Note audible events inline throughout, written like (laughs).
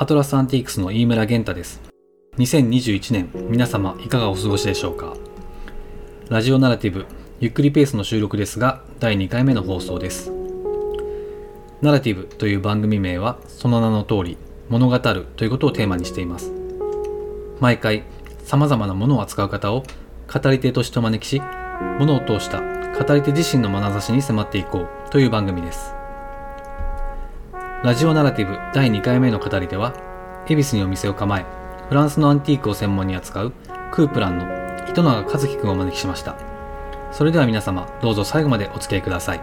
アトラスアンティークスの飯村玄太です。2021年、皆様いかがお過ごしでしょうか？ラジオナラティブ、ゆっくりペースの収録ですが、第2回目の放送です。ナラティブという番組名は、その名の通り、物語るということをテーマにしています。毎回、様々なものを扱う方を語り手としてお招きし、ものを通した語り手自身の眼差しに迫っていこうという番組です。ラジオナラティブ第2回目の語りでは、恵比寿にお店を構え、フランスのアンティークを専門に扱うクープランの糸永和樹くんをお招きしました。それでは皆様、どうぞ最後までお付き合いください。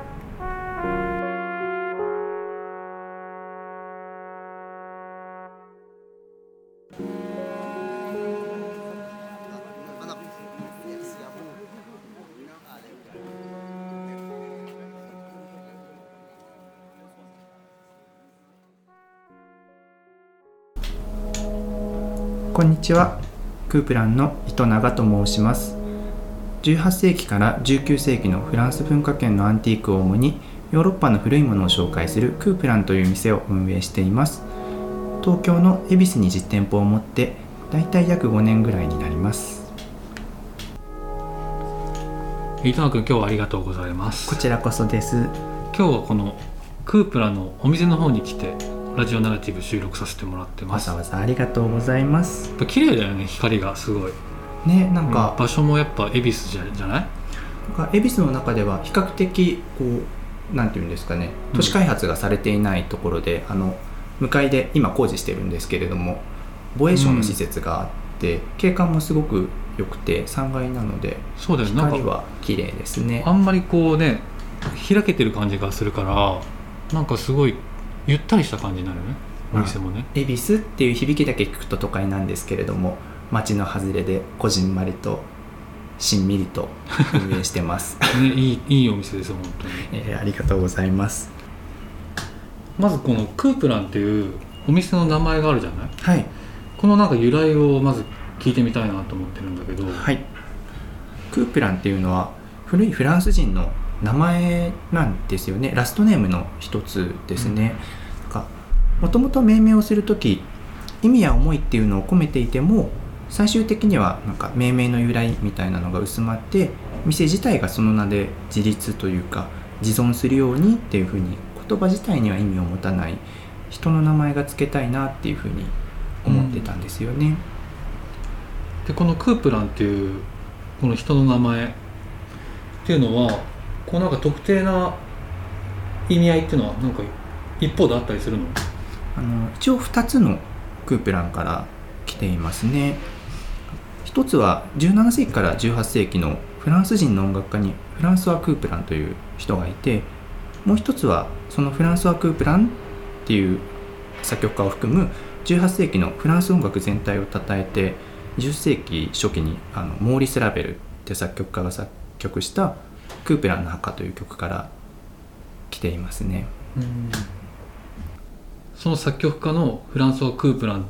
こんにちは。クープランの糸永と申します。18世紀から19世紀のフランス文化圏のアンティークを主にヨーロッパの古いものを紹介するクープランという店を運営しています。東京の恵比寿に実店舗を持ってだいたい約5年ぐらいになります。糸永くん、今日はありがとうございます。こちらこそです。今日はこのクープラのお店の方に来て、ラジオナラティブ収録させてもらってます。やわざわざありがとうございますっぱ綺麗だよね、光がすごい。ねなんか、場所もやっぱ恵比寿じゃじゃない？なんか恵比寿の中では比較的こうなんていうんですかね都市開発がされていないところで、あの向かいで今工事してるんですけれども防衛省の施設があって、景観もすごく良くて3階なのでそうだよね。なんか光は綺麗ですねあんまりこうね開けてる感じがするからなんかすごいゆったりした感じになるね。お店もね、恵比寿っていう響きだけ聞くと都会なんですけれども街の外れでこじんまりとしんみりと運営してます、(laughs) ねいいいいお店ですよ本当に。えーありがとうございます。まずこのクープランっていうお店の名前があるじゃない？はい。このなんか由来をまず聞いてみたいなと思ってるんだけど、はい、クープランっていうのは古いフランス人の名前なんですよねラストネームの一つですね。もともと命名をする時意味や思いっていうのを込めていても最終的にはなんか命名の由来みたいなのが薄まって店自体がその名で自立というか自存するようにっていうふうに言葉自体には意味を持たない人の名前が付けたいなっていうふうに思ってたんですよね。でこのクープランっていうこの人の名前っていうのはこうなんか特定な意味合いっていうのはなんか一方であったりするの？あの一応2つのクープランから来ていますね。一つは17世紀から18世紀のフランス人の音楽家にフランスワ・クープランという人がいてもう一つはそのフランスワ・クープランっていう作曲家を含む18世紀のフランス音楽全体を称えて10世紀初期にあのモーリス・ラベルって作曲家が作曲した「クープランの墓」という曲から来ていますね。その作曲家のフランソワ・クープラン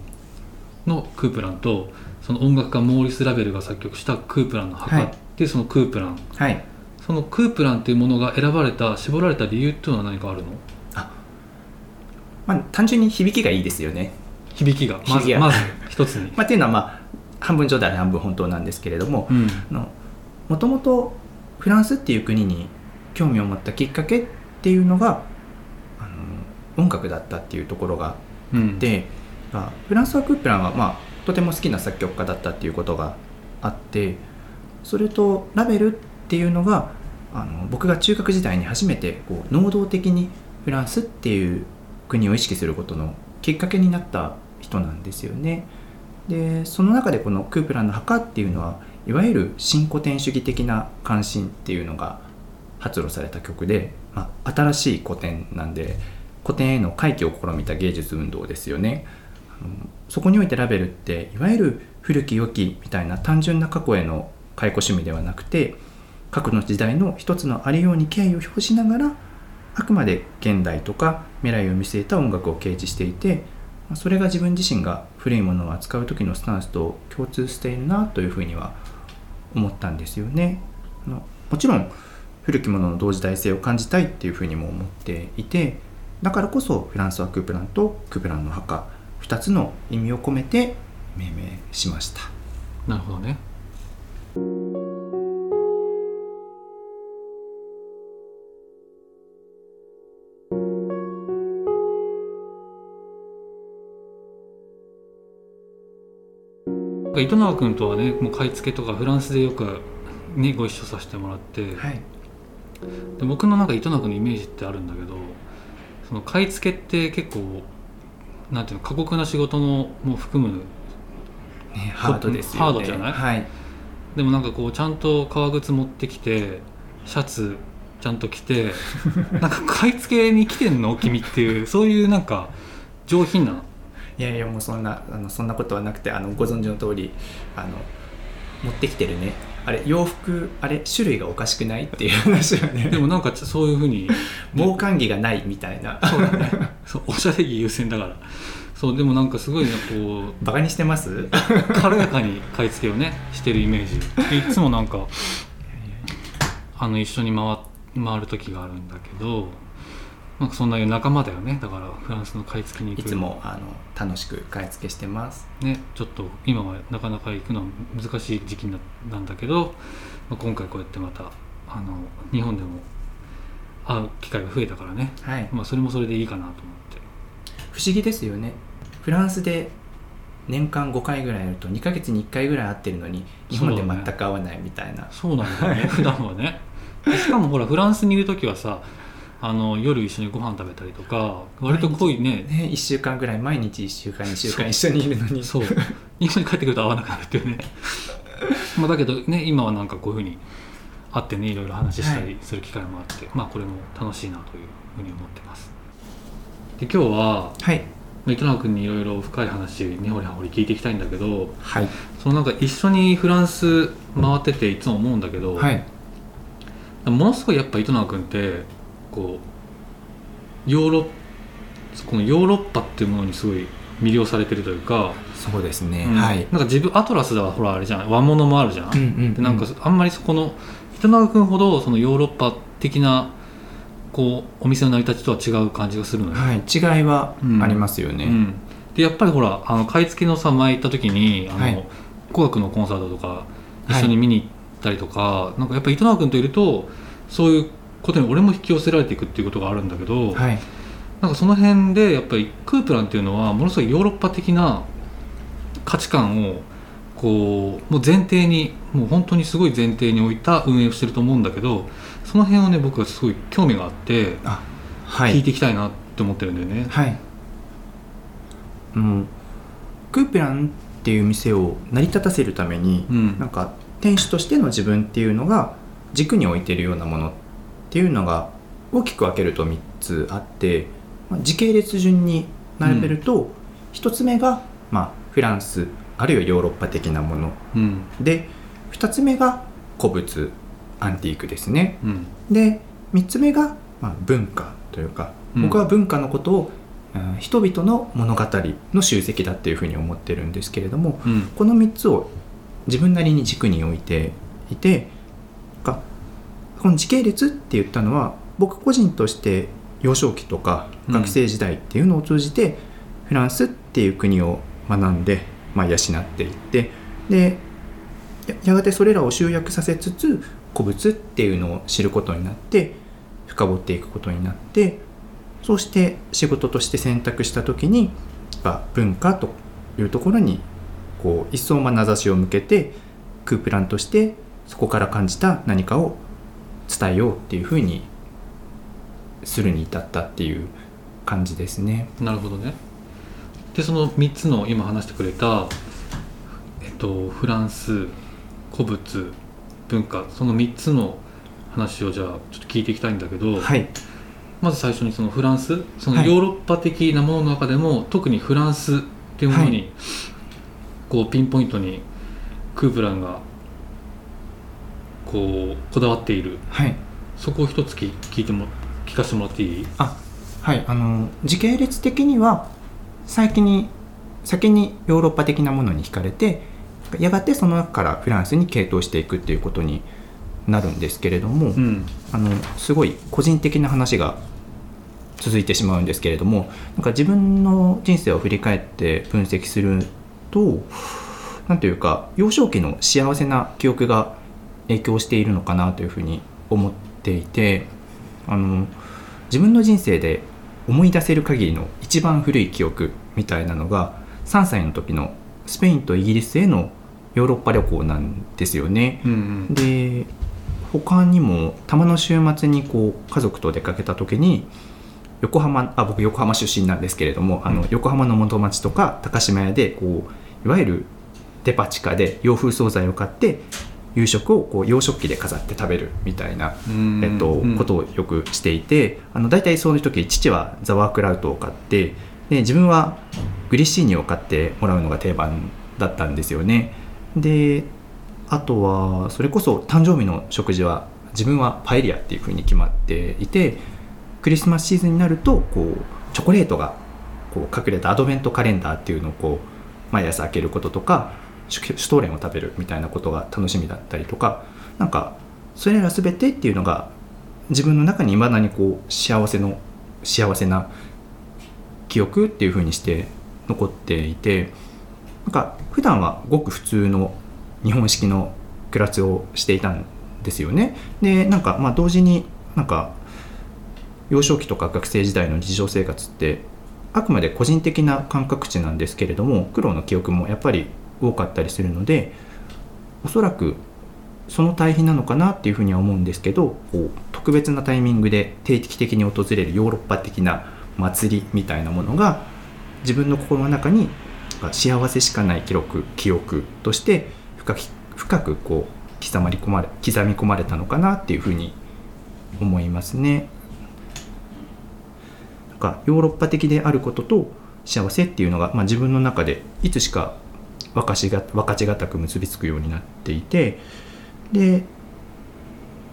のクープランとその音楽家モーリス・ラベルが作曲したクープランの墓はい。っていうそのクープラン、はい。そのクープランっていうものが選ばれた絞られた理由っていうのは何かあるの？まあ、単純に響きがいいですよね。響きが。まずまず一つに、(laughs) まあ、っていうのはまあ半分冗談で半分本当なんですけれどもうん。もともとフランスっていう国に興味を持ったきっかけっていうのがあの音楽だったっていうところがうん、であフランスはクープランは、まあ、とても好きな作曲家だったっていうことがあってそれとラベルっていうのがあの僕が中学時代に初めてこう能動的にフランスっていう国を意識することのきっかけになった人なんですよね。でその中でこのクープランの墓っていうのはいわゆる新古典主義的な関心っていうのが発露された曲で、まあ、新しい古典なんで古典への回帰を試みた芸術運動ですよね。そこにおいてラベルっていわゆる古き良きみたいな単純な過去への解雇趣味ではなくて過去の時代の一つのありように敬意を表しながらあくまで現代とか未来を見据えた音楽を掲示していてそれが自分自身が古いものを扱う時のスタンスと共通しているなというふうには思ったんですよね。あのもちろん古きものの同時代性を感じたいっていうふうにも思っていてだからこそフランスはクープランとクープランの墓2つの意味を込めて命名しました。なるほどね糸永君とはねもう買い付けとかフランスでよく、ね、ご一緒させてもらって、はい、で僕のなんか糸永君のイメージってあるんだけどその買い付けって結構なんていうの過酷な仕事のもう含むね、ハードですよね。ハードじゃない？はい、でもなんかこうちゃんと革靴持ってきてシャツちゃんと着て (laughs) なんか買い付けに来てんの？君っていうそういうなんか上品ないやいやもうそんなあのそんなことはなくてあのご存知の通りあの持ってきてるね。あれ洋服あれ種類がおかしくないっていう話はね。(laughs) でもなんかちそういうふうに (laughs) 防寒着がないみたいな。そうだね。そうおしゃれ着優先だから。そうでもなんかすごいねこうバカにしてます？軽やかに買い付けをねしてるイメージ。でいつもなんかあの一緒に回回る時があるんだけどなんかそんな仲間だよねだからフランスの買い付けに行く。いつもあの楽しく買い付けしてます。ねちょっと今はなかなか行くのは難しい時期ななんだけど、まあ、今回こうやってまたあの日本でも会う機会が増えたからね、はい。まあ、それもそれでいいかなと思って。不思議ですよね。フランスで年間5回ぐらいやると2ヶ月に1回ぐらい会ってるのに日本で全く会わないみたいな、そうなんだよね。普段はね。でしかもほらフランスにいる時はさあの夜一緒にご飯食べたりとか割と濃いね。ね1週間ぐらい。毎日1週間2週間一緒にいるのに。そう。日本に帰ってくると会わなくなるっていうね。(laughs) まあだけどね今はなんかこういうふうに会ってねいろいろ話したりする機会もあって、まあこれも楽しいなというふうに思ってます。で今日ははい。まあ糸永君にいろいろ深い話根掘り葉掘り聞いていきたいんだけどはい。そのなんか一緒にフランス回ってていつも思うんだけど、はい。ものすごいやっぱ糸永君ってこうヨーロこのヨーロッパっていうものにすごい魅了されてるというか、そうですね、うん。はい。なんか自分アトラスではほらあれじゃん。和物もあるじゃん、うんうんうん。でなんかあんまりそこの糸永君ほどそのヨーロッパ的なこうお店の成り立ちとは違う感じがするのよ、はい、違いはうんありますよね、うん、でやっぱりほらあの買い付けのさ前行った時にあの、はい。語学のコンサートとか一緒に見に行ったりとか、なんかやっぱり糸永君といるとそういうことに俺も引き寄せられていくっていうことがあるんだけど、はい。なんかその辺でやっぱりクープランっていうのはものすごいヨーロッパ的な価値観をこうもう前提にもう本当にすごい前提に置いた運営をしてると思うんだけどその辺をね僕はすごい興味があって聞い。いていきたいなって思ってるんだよね。はい。もうクーペランっていう店を成り立たせるために、うん。なんか店主としての自分っていうのが軸に置いてるようなものっていうのが大きく分けると3つあって、まあ時系列順に並べると、1つ目が、まあ、フランスあるいはヨーロッパ的なもの。うん。で2つ目が古物アンティークですね。うん。で3つ目が、まあ、文化というかうん。僕は文化のことを、うん人々の物語の集積だっていうふうに思ってるんですけれどもうん。この3つを自分なりに軸に置いていてかこの時系列って言ったのは僕個人として幼少期とかうん。学生時代っていうのを通じて、フランスっていう国を学んで、まあ、養っていってでややがてそれらを集約させつつ古物っていうのを知ることになって深掘っていくことになってそうして仕事として選択した時に文化というところにこう一層まなざしを向けてクープランとしてそこから感じた何かを伝えようっていうふうにするに至ったっていう感じですね。なるほどね。でその3つの今話してくれたとフランス古物文化その3つの話をじゃあちょっと聞いていきたいんだけど、はい。まず最初にそのフランスそのはい。ヨーロッパ的なものの中でも、特にフランスっていうものに、はこうピンポイントにクープランがこうこだわっている。はい。そこを一つ聞聞いても聞かせてもらっていい？はい。あの時系列的には先に先にヨーロッパ的なものに惹かれてやがてその中からフランスに傾倒していくっていうことになるんですけれども、うん。あのすごい個人的な話が続いてしまうんですけれどもなんか自分の人生を振り返って分析すると何というか幼少期の幸せな記憶が影響しているのかなというふうに思っていてあの自分の人生で思い出せる限りの一番古い記憶みたいなのが3歳の時のスペインとイギリスへのヨーロッパ旅行なんですよね。うんうんで他にもたまの週末にこう家族と出かけた時に横浜あ僕横浜出身なんですけれどもあのうん横浜の元町とか高島屋でこういわゆるデパ地下で洋風惣菜を買って夕食をこう洋食器で飾って食べるみたいな、うんえっとうんことをよくしていてあの大体そういう時父はザワークラウトを買ってで自分はグリッシーニを買ってもらうのが定番だったんですよね。であとはそれこそ誕生日の食事は自分はパエリアっていうふうに決まっていてクリスマスシーズンになるとこうチョコレートがこう隠れたアドベントカレンダーっていうのをこう毎朝開けることとかシュトーレンを食べるみたいなことが楽しみだったりとかなんかそれら全てっていうのが自分の中にいまだにこう幸せの幸せな記憶っていうふうにして残っていてなんか普段はごく普通の日本式の暮らしをしていたんですよね。でなんかまあ同時になんか幼少期とか学生時代の日常生活ってあくまで個人的な感覚値なんですけれども苦労の記憶もやっぱり多かったりするのでおそらくその対比なのかなっていうふうには思うんですけど特別なタイミングで定期的に訪れるヨーロッパ的な祭りみたいなものが自分の心の中に幸せしかない記録記憶として深き深くこう刻まり込まれ刻み込まれたのかなっていうふうに思いますね。なんかヨーロッパ的であることと幸せっていうのが、まあ、自分の中でいつしか分かしが分かちがたく結びつくようになっていてで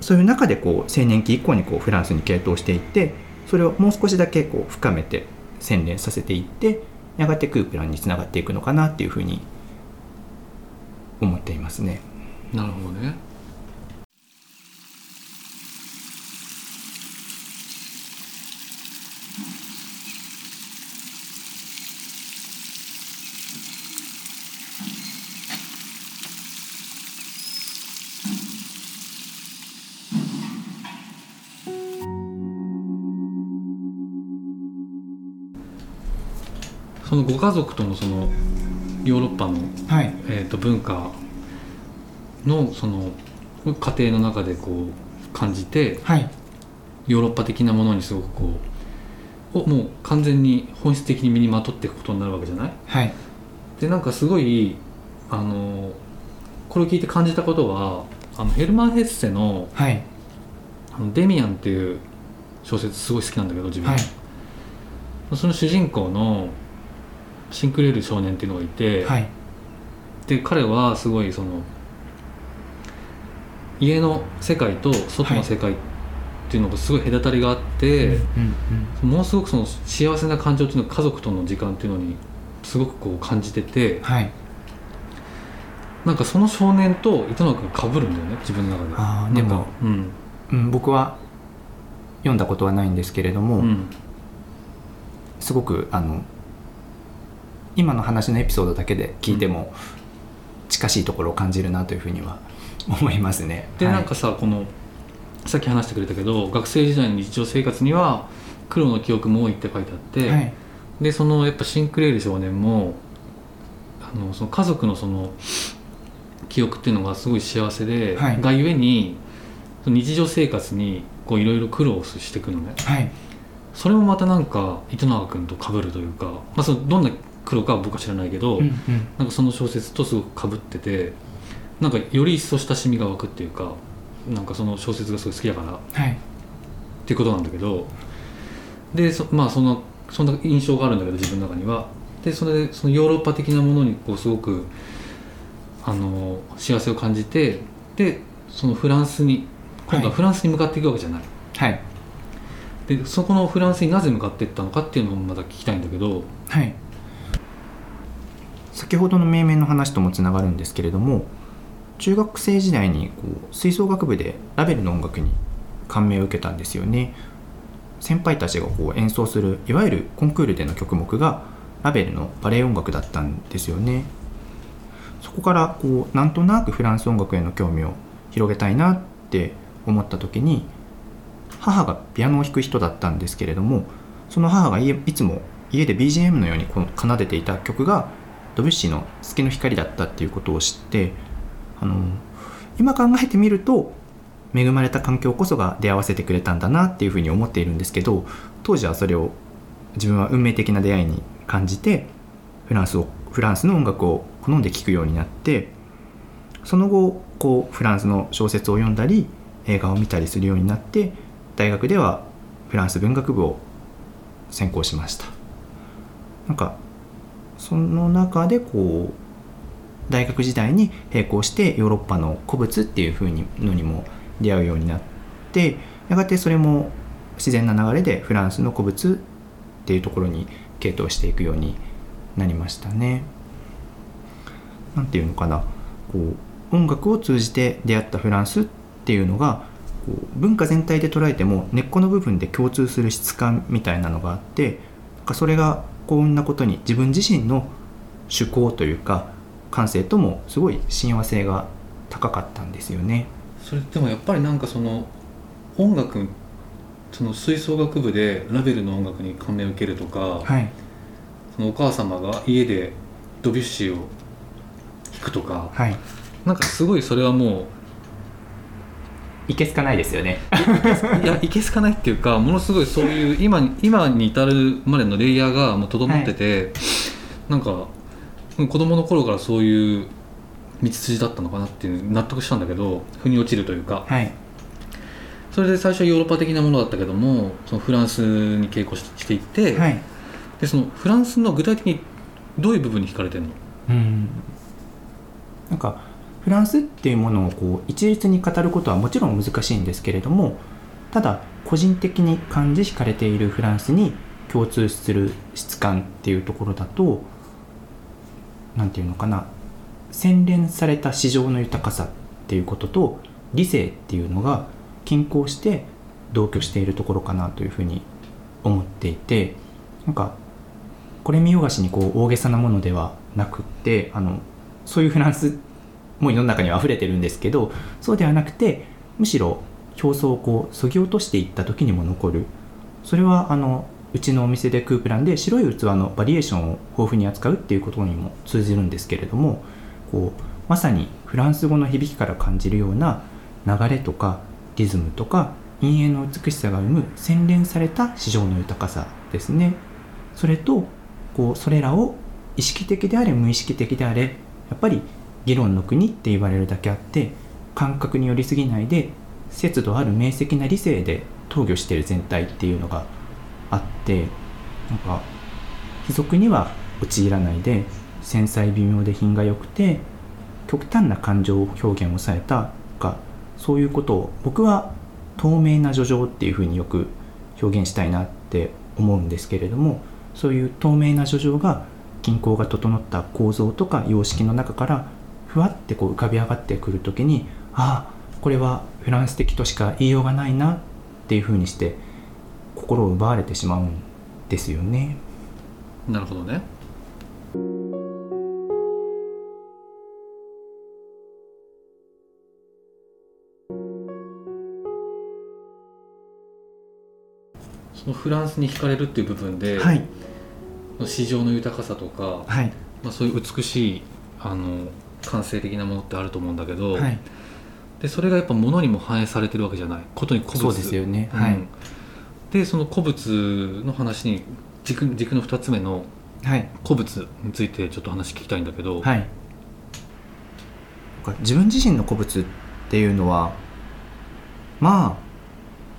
そういう中でこう青年期以降にこうフランスに傾倒していってそれをもう少しだけこう深めて洗練させていってやがてクープランにつながっていくのかなっていうふうに思っていますね。なるほどねそのご家族とのそのヨーロッパのはい、えー、と文化のその家庭の中でこう感じてはい、ヨーロッパ的なものにすごくこうをもう完全に本質的に身にまとっていくことになるわけじゃない？はい、でなんかすごいあのこれを聞いて感じたことはあのヘルマン・ヘッセのはい、「あのデミアン」っていう小説すごい好きなんだけど自分、はい、その主人公のシンクレール少年っていうのがいて、はい、で彼はすごいその家の世界と外の世界っていうのがすごい隔たりがあって、うんものすごくその幸せな感情っていうのが家族との時間っていうのにすごくこう感じててうん、はい、なんかその少年と糸野君がかぶるんだよね自分の中で。なんかあーでもうん。うん、僕は読んだことはないんですけれども、うん。すごくあの今の話のエピソードだけで聞いても近しいところを感じるなというふうには思いますね。で、はい。なんかさこのさっき話してくれたけど学生時代の日常生活には苦労の記憶も多いって書いてあって、はい。でそのやっぱシンクレール少年もあのその家族のその記憶っていうのがすごい幸せで、はい。がゆえに日常生活にこういろいろ苦労していくのね。はい。それもまたなんか糸永君と被るというか、まあ、そのどんな黒かは僕は知らないけど、うんうん。なんかその小説とすごくかぶっててなんかより一層親しみが湧くっていうかなんかその小説がすごい好きだからっはい。ていうことなんだけどでそまあそのそんな印象があるんだけど自分の中には。でそれでそのヨーロッパ的なものにこうすごくあの幸せを感じてでそのフランスに今度はフランスに向かっていくわけじゃない、はい。でそこのフランスになぜ向かっていったのかっていうのもまた聞きたいんだけどはい先ほどの命名の話ともつながるんですけれども中学生時代にこう吹奏楽部でラベルの音楽に感銘を受けたんですよね。先輩たちがこう演奏するいわゆるコンクールでの曲目がラベルのバレエ音楽だったんですよね。そこからこうなんとなくフランス音楽への興味を広げたいなって思った時に母がピアノを弾く人だったんですけれどもその母がいつも家で BGM のようにこう奏でていた曲がドビュッシーの「月の光」だったっていうことを知ってあの今考えてみると恵まれた環境こそが出会わせてくれたんだなっていうふうに思っているんですけど当時はそれを自分は運命的な出会いに感じてフランスをフランスの音楽を好んで聴くようになってその後こうフランスの小説を読んだり映画を見たりするようになって大学ではフランス文学部を専攻しました。なんかその中でこう大学時代に並行してヨーロッパの古物っていう風にのにも出会うようになってやがてそれも自然な流れでフランスの古物っていうところに傾倒していくようになりましたね。なんていうのかなこう音楽を通じて出会ったフランスっていうのがこう文化全体で捉えても根っこの部分で共通する質感みたいなのがあってなんかそれが幸運なことに自分自身の趣向というか感性ともすごい親和性が高かったんですよね。それでもやっぱりなんかその音楽その吹奏楽部でラベルの音楽に感銘を受けるとか、はい、そのお母様が家でドビュッシーを弾くとかはい、なんかすごいそれはもいけすかないですよね。ういやいけすかないっていうかものすごいそういう今に今に至るまでのレイヤーがもう整ってて、なんかうん子供の頃からそういう道筋だったのかなっていう納得したんだけど腑に落ちるというか。はい、それで最初はヨーロッパ的なものだったけどもそのフランスに傾向ししていって、はい、でそのフランスの具体的にどういう部分に惹かれてるの？うん、なんかフランスっていうものをこう一律に語ることはもちろん難しいんですけれどもただ個人的に感じ惹かれているフランスに共通する質感っていうところだと何て言うのかな洗練された市場の豊かさっていうことと理性っていうのが均衡して同居しているところかなというふうに思っていてなんかこれ見よがしにこう大げさなものではなくってあのそういうフランスも世の中には溢れてるんですけどそうではなくてむしろ表層をこうそぎ落としていった時にも残る。それはあのうちのお店でクープランで白い器のバリエーションを豊富に扱うっていうことにも通じるんですけれどもこうまさにフランス語の響きから感じるような流れとかリズムとか陰影の美しさが生む洗練された市場の豊かさですね。それとこうそれらを意識的であれ無意識的であれやっぱり議論の国って言われるだけあって感覚によりすぎないで節度ある明晰な理性で投御している全体っていうのがあってなんか卑俗には陥らないで繊細微妙で品が良くて極端な感情表現を抑えたとかそういうことを僕は透明な叙情っていうふうによく表現したいなって思うんですけれどもそういう透明な叙情が均衡が整った構造とか様式の中からふわってこう浮かび上がってくる時にああこれはフランス的としか言いようがないなっていうふうにして心を奪われてしまうんですよね。なるほどね。そのフランスに惹かれるっていう部分で、はい、市場の豊かさとか、はい、まあ、そういう美しいあの感性的なものってあると思うんだけど、はい、でそれがやっぱ物にも反映されてるわけじゃない。ことに古物。そうですよね。うん。はい、でその古物の話に軸軸の2つ目のはい。古物についてちょっと話聞きたいんだけど、はい。自分自身の古物っていうのはま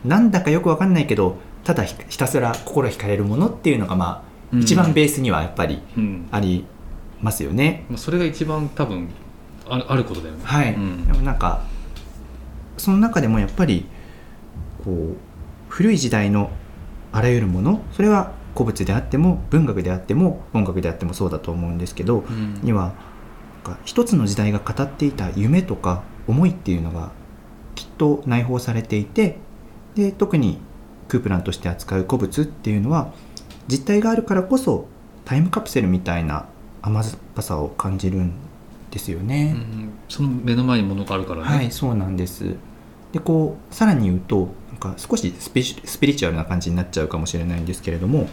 あなんだかよくわかんないけどただひひたすら心惹かれるものっていうのがまあ、うん。一番ベースにはやっぱりうん。ありますよね。まあそれが一番多分あるあることだよね。はい、うん。でもなんかその中でもやっぱりこう古い時代のあらゆるものそれは古物であっても文学であっても音楽であってもそうだと思うんですけど、うん。には一つの時代が語っていた夢とか思いっていうのがきっと内包されていてで特にクープランとして扱う古物っていうのは実体があるからこそタイムカプセルみたいな甘酸っぱさを感じるんですよね。うんその目の前に物があるからね、はいそうなんです。でこうさらに言うとなんか少しスピスピリチュアルな感じになっちゃうかもしれないんですけれども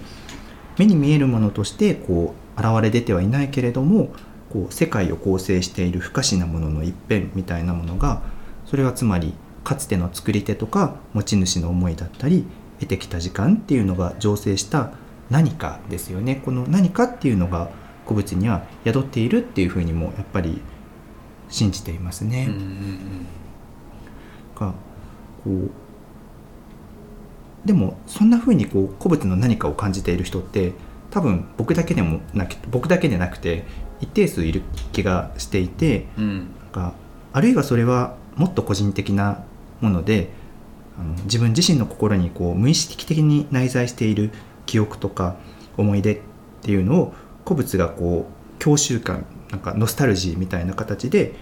目に見えるものとしてこう現れ出てはいないけれどもこう世界を構成している不可視なものの一辺みたいなものがそれはつまりかつての作り手とか持ち主の思いだったり得てきた時間っていうのが醸成した何かですよね。この何かっていうのが古物には宿っているっていうふうにもやっぱり信じていますね。がこうでもそんな風にこう古物の何かを感じている人って多分僕だけでもなく僕だけでなくて一定数いる気がしていてうんうんなんかあるいはそれはもっと個人的なものであの自分自身の心にこう無意識的に内在している記憶とか思い出っていうのを古物がこう郷愁感なんかノスタルジーみたいな形で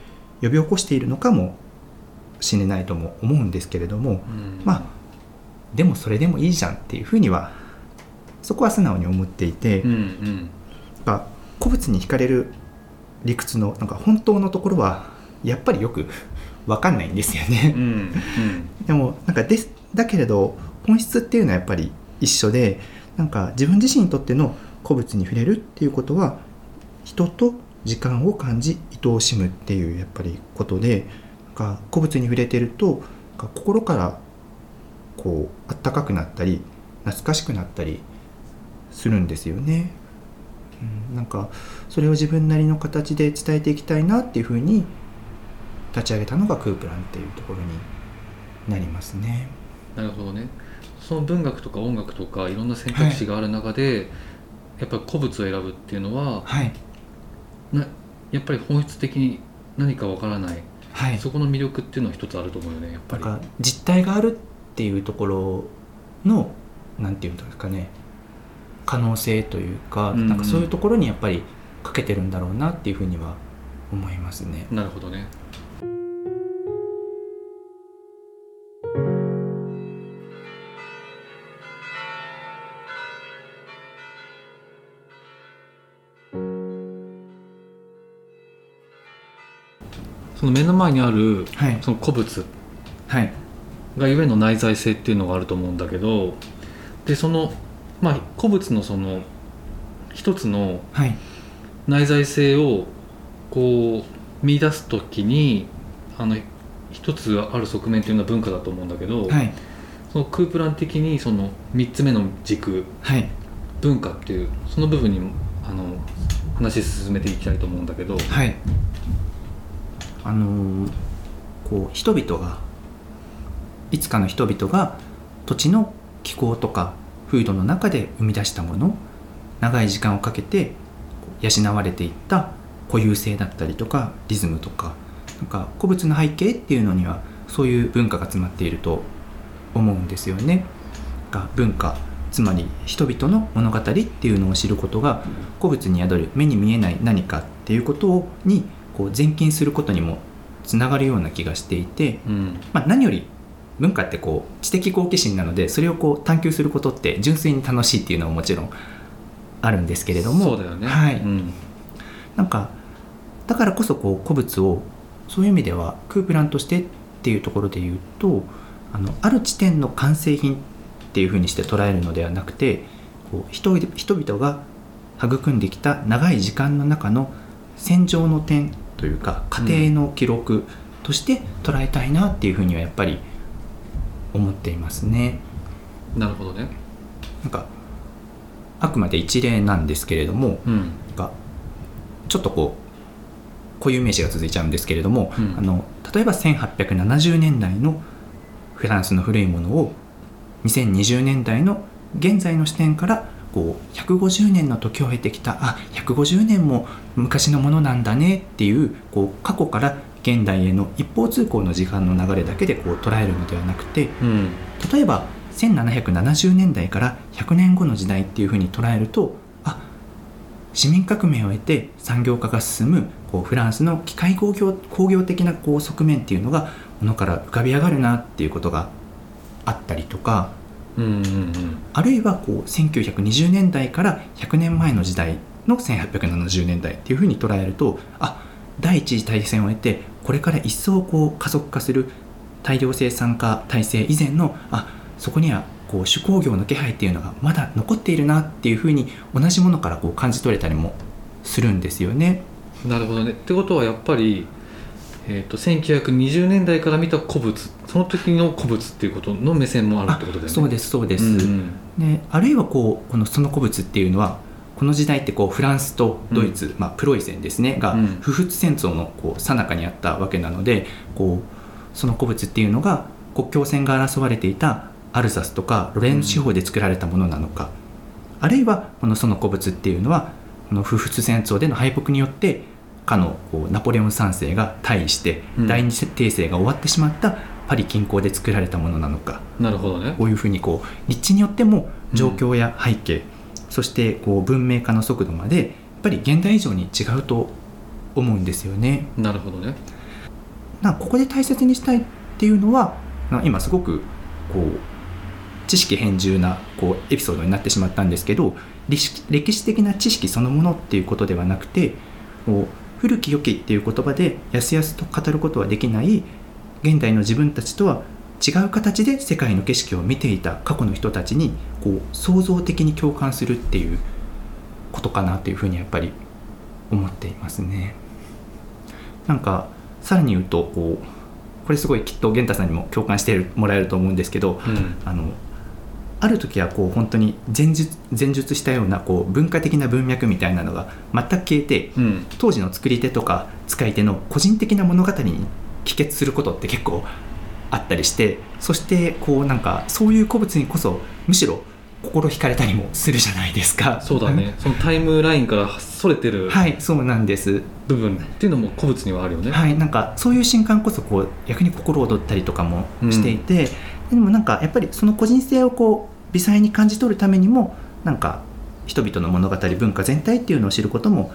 呼び起こしているのかもしれないとも思うんですけれどもうん。まあでもそれでもいいじゃんっていうふうにはそこは素直に思っていて、うんうん。か古物に惹かれる理屈のなんか本当のところはやっぱりよく分かんないんですよね。うんうん。でもなんかですだけれど本質っていうのはやっぱり一緒でなんか自分自身にとっての古物に触れるっていうことは人と時間を感じ愛おしむっていうやっぱりことでなんか古物に触れてるとか心からこうあったかくなったり懐かしくなったりするんですよね。うん、なんかそれを自分なりの形で伝えていきたいなっていうふうに立ち上げたのがクープランっていうところになりますね。なるほどねその文学とか音楽とかいろんな選択肢がある中で、やっぱり古物を選ぶっていうのははい、なやっぱり本質的に何かわからない、はい、そこの魅力っていうのは一つあると思うよねやっぱり。なんか実体があるっていうところのなんていうんですかね可能性というか,、うんうん。なんかそういうところにやっぱりかけてるんだろうなっていうふうには思いますね。なるほどね前にあるはい、その古物。はい、がゆえの内在性っていうのがあると思うんだけどでそのまあ古物のその一つのはい、内在性をこう見出す時にあの一つある側面っていうのは文化だと思うんだけど、はい、そのクープラン的にその3つ目の軸はい、文化っていうその部分にあの話進めていきたいと思うんだけど、はい。あのこう人々がいつかの人々が土地の気候とか風土の中で生み出したもの長い時間をかけて養われていった固有性だったりとかリズムとかなんか古物の背景っていうのにはそういう文化が詰まっていると思うんですよね。が文化つまり人々の物語っていうのを知ることが古物に宿る目に見えない何かっていうことにこう前近することにもつながるような気がしていて、うん。まあ、何より文化ってこう知的好奇心なのでそれをこう探求することって純粋に楽しいっていうのはもちろんあるんですけれどもそうだよね、はい。うん。なんかだからこそこう古物をそういう意味ではクープランとしてっていうところで言うとあのある地点の完成品っていうふうにして捉えるのではなくてこう人々が育んできた長い時間の中の戦場の点というか過程の記録として捉えたいなっていうふうにはやっぱり思っていますね。なるほどね。なんかあくまで一例なんですけれどもうん。がちょっとこう固有名詞が続いちゃうんですけれども、うん。あの例えば1870年代のフランスの古いものを2020年代の現在の視点からこう150年の時を経てきたあ150年も昔のものなんだねっていうこう過去から現代への一方通行の時間の流れだけでこう捉えるのではなくてうん。例えば1770年代から100年後の時代っていうふうに捉えるとあ市民革命を経て産業化が進むこうフランスの機械工業工業的なこう側面っていうのがものから浮かび上がるなっていうことがあったりとかあるいはこう1920年代から100年前の時代の1870年代っていうふうに捉えるとあ第一次大戦を経てこれから一層こう加速化する大量生産化体制以前のあそこにはこう手工業の気配っていうのがまだ残っているなっていうふうに同じものからこう感じ取れたりもするんですよね。なるほどねってことはやっぱり、えー、と1920年代から見た古物その時の古物っていうことの目線もあるってことだよね。そうですそうです。うんであるいはこうこのその古物っていうのはこの時代ってこうフランスとドイツ、まあ、プロイセンですねがうん。不仏戦争のこう最中にあったわけなのでこうその古物っていうのが国境線が争われていたアルザスとかロレーヌ地方で作られたものなのか、あるいはこのその古物っていうのはこの不仏戦争での敗北によってかのこうナポレオン3世が退位して、うん。第二次帝政が終わってしまったパリ近郊で作られたものなのか。なるほどね。こういうふうにこう立地によっても状況や背景、そしてこう文明化の速度までやっぱり現代以上に違うと思うんですよね。なるほどね。なここで大切にしたいっていうのはな今すごくこう知識偏重なこうエピソードになってしまったんですけど歴史歴史的な知識そのものっていうことではなくてこう古き良きっていう言葉でやすやすと語ることはできない現代の自分たちとは違う形で世界の景色を見ていた過去の人たちにこう創造的に共感するっていうことかなというふうにやっぱり思っていますね。なんかさらに言うとこうこれすごいきっと源太さんにも共感してもらえると思うんですけどうんあのある時はこう本当に前述前述したようなこう文化的な文脈みたいなのが全く消えてうん当時の作り手とか使い手の個人的な物語に帰結することって結構あったりしてそしてこうなんかそういう古物にこそむしろ心惹かれたりもするじゃないですか。そうだね (laughs) そのタイムラインからそれてるはいそうなんです。部分っていうのも古物にはあるよね、はい、なんかそういう瞬間こそこう逆に心躍ったりとかもしていて、でもなんかやっぱりその個人性をこう微細に感じ取るためにもなんか人々の物語文化全体っていうのを知ることも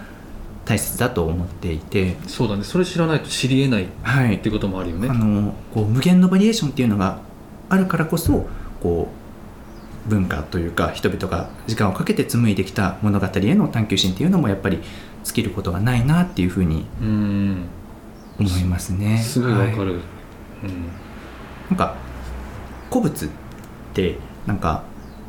大切だと思っていて、そうだね。それ知らないと知りえないっはい。ていうこともあるよね。あのこう無限のバリエーションっていうのがあるからこそこう文化というか人々が時間をかけて紡いできた物語への探求心っていうのもやっぱり尽きることがないなっていうふうにうん。思いますね。すごいわかはい。る、うん。なんか古物ってなんか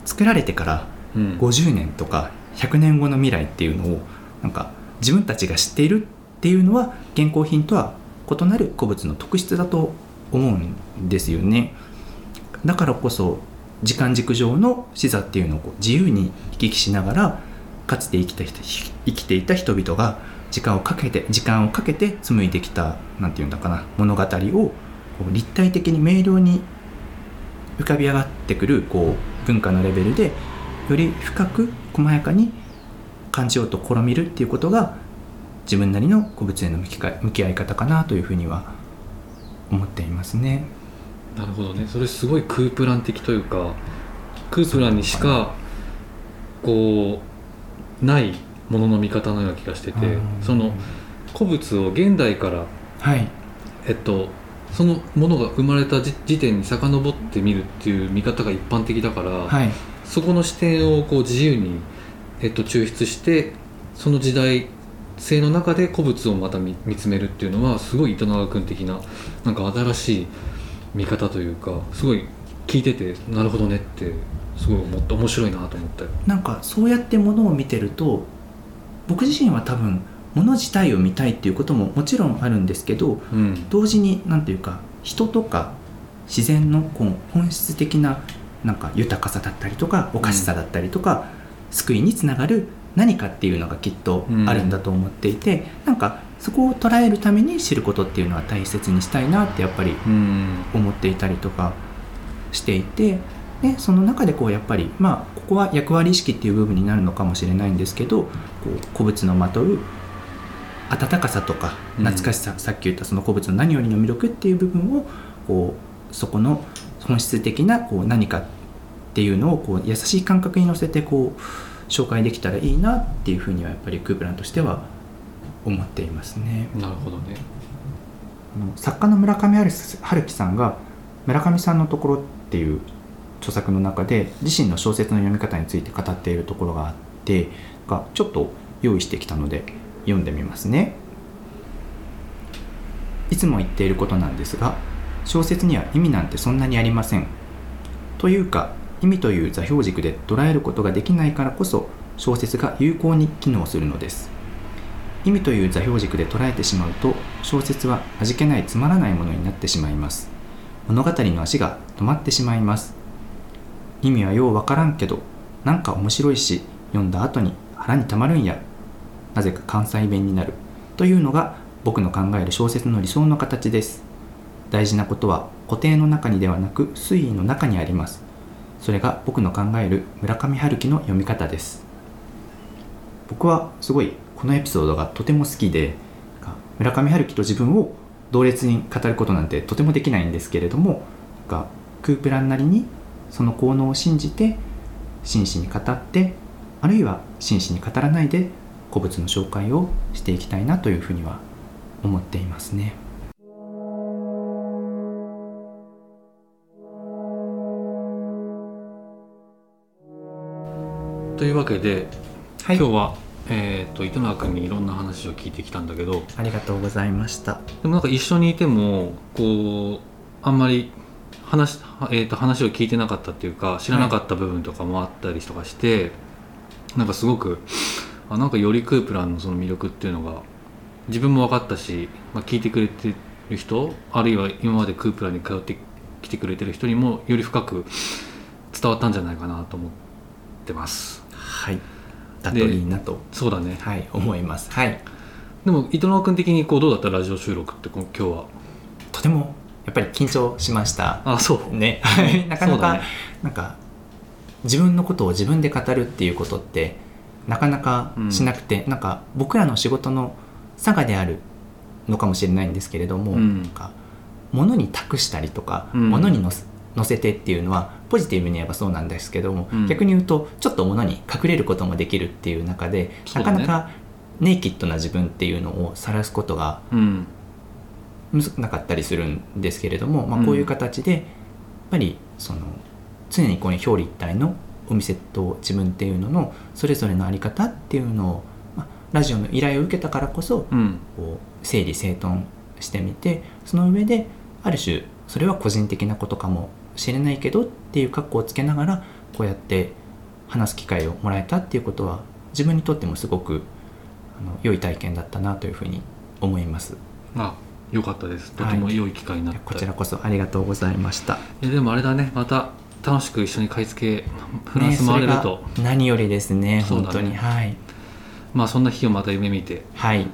作られてからうん。50年とか100年後の未来っていうのをなんか自分たちが知っているっていうのは現行品とは異なる古物の特質だと思うんですよね。だからこそ時間軸上の視座っていうのを自由に行き来しながらかつて生きた人生きていた人々が時間をかけて時間をかけて紡いできたなんていうんだかな物語を立体的に明瞭に浮かび上がってくるこう文化のレベルでより深く細やかに感じようと試みるっていうことが自分なりの古物への向きか向き合い方かなというふうには思っていますね。なるほどね。それすごいクープラン的というかクープランにしかこうないものの見方のような気がしててうん。その古物を現代からはい。えっとそのものが生まれた時時点に遡ってみるっていう見方が一般的だから、はいそこの視点をこう自由に、えっと、抽出してその時代性の中で古物をまた見見つめるっていうのはすごい糸永君的ななんか新しい見方というかすごい聞いててなるほどねってすごい思って面白いなと思ったよ。なんかそうやってものを見てると僕自身は多分もの自体を見たいっていうことももちろんあるんですけどうん。同時に何ていうか人とか自然のこう本質的ななんか豊かさだったりとかおかしさだったりとか、救いにつながる何かっていうのがきっとあるんだと思っていて、なんかそこを捉えるために知ることっていうのは大切にしたいなってやっぱりうん。思っていたりとかしていてでその中でこうやっぱりまあここは役割意識っていう部分になるのかもしれないんですけどこう古物のまとう温かさとかうん懐かしさ、さっき言ったその古物の何よりの魅力っていう部分をこうそこの本質的なこう何かっていうのをこう優しい感覚に乗せてこう紹介できたらいいなっていうふうにはやっぱりクープランとしては思っていますね。なるほどね作家の村上春樹さんが「村上さんのところ」っていう著作の中で自身の小説の読み方について語っているところがあってがちょっと用意してきたので読んでみますね。いつも言っていることなんですが小説には意味なんてそんなにありません。というか意味という座標軸で捉えることができないからこそ小説が有効に機能するのです。意味という座標軸で捉えてしまうと小説は味気ないつまらないものになってしまいます物語の足が止まってしまいます意味はようわからんけどなんか面白いし読んだ後に腹にたまるんやなぜか関西弁になる。というのが僕の考える小説の理想の形です。大事なことは固定の中にではなく推移の中にあります。それが僕の考える村上春樹の読み方です。僕はすごいこのエピソードがとても好きで村上春樹と自分を同列に語ることなんてとてもできないんですけれどもがクープランなりにその効能を信じて真摯に語ってあるいは真摯に語らないで古物の紹介をしていきたいなというふうには思っていますね。というわけで、はい今日は、えー、と糸永君にいろんな話を聞いてきたんだけどありがとうございました。でもなんか一緒にいてもこうあんまり話,、えー、と話を聞いてなかったっていうか知らなかった部分とかもあったりとかして、なんかすごくあなんかよりクープランのその魅力っていうのが自分も分かったし、まあ、聞いてくれてる人あるいは今までクープランに通ってきてくれてる人にもより深く伝わったんじゃないかなと思ってますはい。だといいなと、そうだねはい、思います。はい。でも伊藤君的にこうどうだったラジオ収録って今日は？とてもやっぱり緊張しました。あそうね、(laughs) はい (laughs) なかなか、ねなんか自分のことを自分で語るっていうことってなかなかしなくて、なんか僕らの仕事の差がであるのかもしれないんですけれども、うん。なんか物に託したりとか、うん。物に乗せてっていうのはポジティブに言えばそうなんですけども、うん。逆に言うとちょっと物に隠れることもできるっていう中で、ね。なかなかネイキッドな自分っていうのを晒すことがうん。むずなかったりするんですけれども、まあ、うん。こういう形でやっぱりその常にこういう表裏一体のお店と自分っていうののそれぞれの在り方っていうのを、まあ、ラジオの依頼を受けたからこそうん。こう整理整頓してみてその上である種それは個人的なことかもしれないけどっていう格好をつけながらこうやって話す機会をもらえたっていうことは自分にとってもすごくあの良い体験だったなというふうに思います。あよかったです。とても良い機会になった、こちらこそありがとうございました。いやでもあれだね。また楽しく一緒に買い付けフランス回れると、ね何よりですねね。本当に。はい。まあそんな日をまた夢見て。はい。い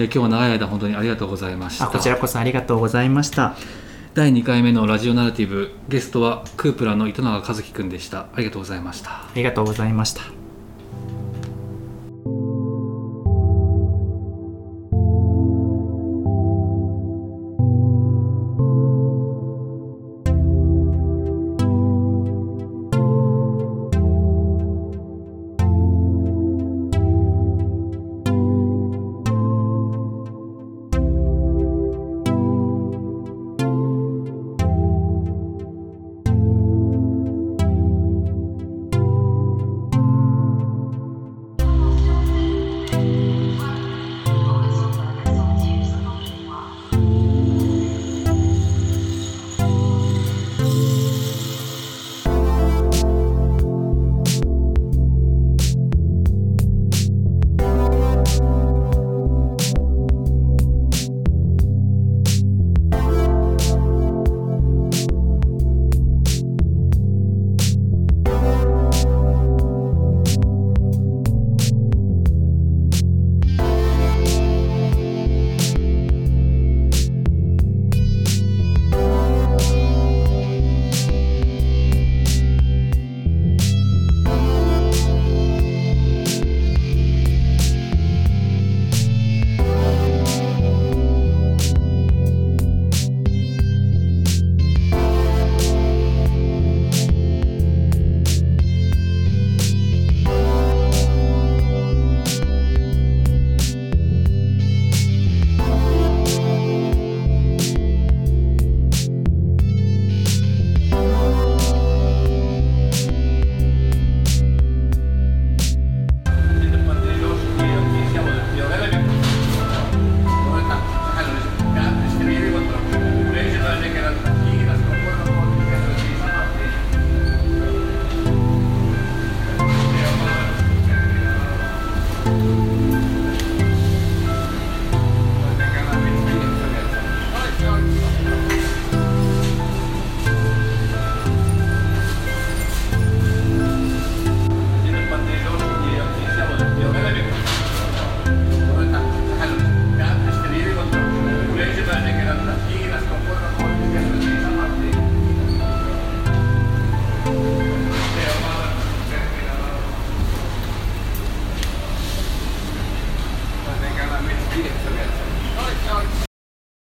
や今日は長い間本当にありがとうございました。あこちらこそありがとうございました。第2回目のラジオナラティブゲストはクープラの糸永和樹くんでした。ありがとうございました。ありがとうございました